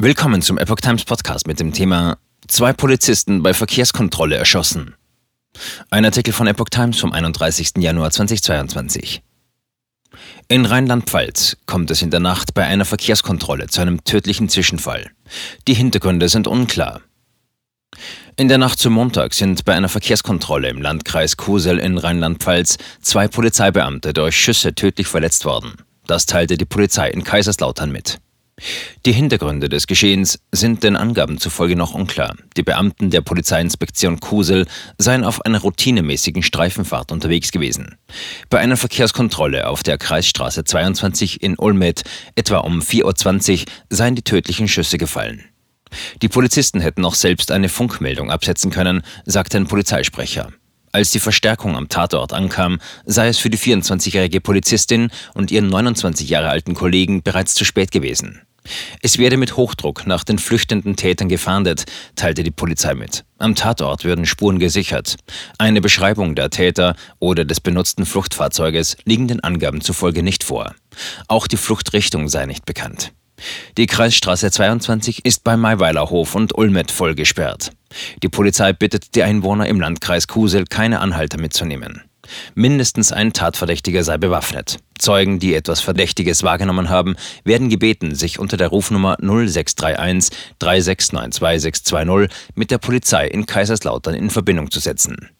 Willkommen zum Epoch Times Podcast mit dem Thema Zwei Polizisten bei Verkehrskontrolle erschossen. Ein Artikel von Epoch Times vom 31. Januar 2022. In Rheinland-Pfalz kommt es in der Nacht bei einer Verkehrskontrolle zu einem tödlichen Zwischenfall. Die Hintergründe sind unklar. In der Nacht zum Montag sind bei einer Verkehrskontrolle im Landkreis Kusel in Rheinland-Pfalz zwei Polizeibeamte durch Schüsse tödlich verletzt worden. Das teilte die Polizei in Kaiserslautern mit. Die Hintergründe des Geschehens sind den Angaben zufolge noch unklar. Die Beamten der Polizeiinspektion Kusel seien auf einer routinemäßigen Streifenfahrt unterwegs gewesen. Bei einer Verkehrskontrolle auf der Kreisstraße 22 in Olmet etwa um 4.20 Uhr seien die tödlichen Schüsse gefallen. Die Polizisten hätten auch selbst eine Funkmeldung absetzen können, sagte ein Polizeisprecher. Als die Verstärkung am Tatort ankam, sei es für die 24-jährige Polizistin und ihren 29 Jahre alten Kollegen bereits zu spät gewesen. Es werde mit Hochdruck nach den flüchtenden Tätern gefahndet, teilte die Polizei mit. Am Tatort würden Spuren gesichert. Eine Beschreibung der Täter oder des benutzten Fluchtfahrzeuges liegen den Angaben zufolge nicht vor. Auch die Fluchtrichtung sei nicht bekannt. Die Kreisstraße 22 ist bei Maiweiler Hof und Ulmet voll gesperrt. Die Polizei bittet die Einwohner im Landkreis Kusel, keine Anhalter mitzunehmen. Mindestens ein Tatverdächtiger sei bewaffnet. Zeugen, die etwas Verdächtiges wahrgenommen haben, werden gebeten, sich unter der Rufnummer 0631 3692 620 mit der Polizei in Kaiserslautern in Verbindung zu setzen.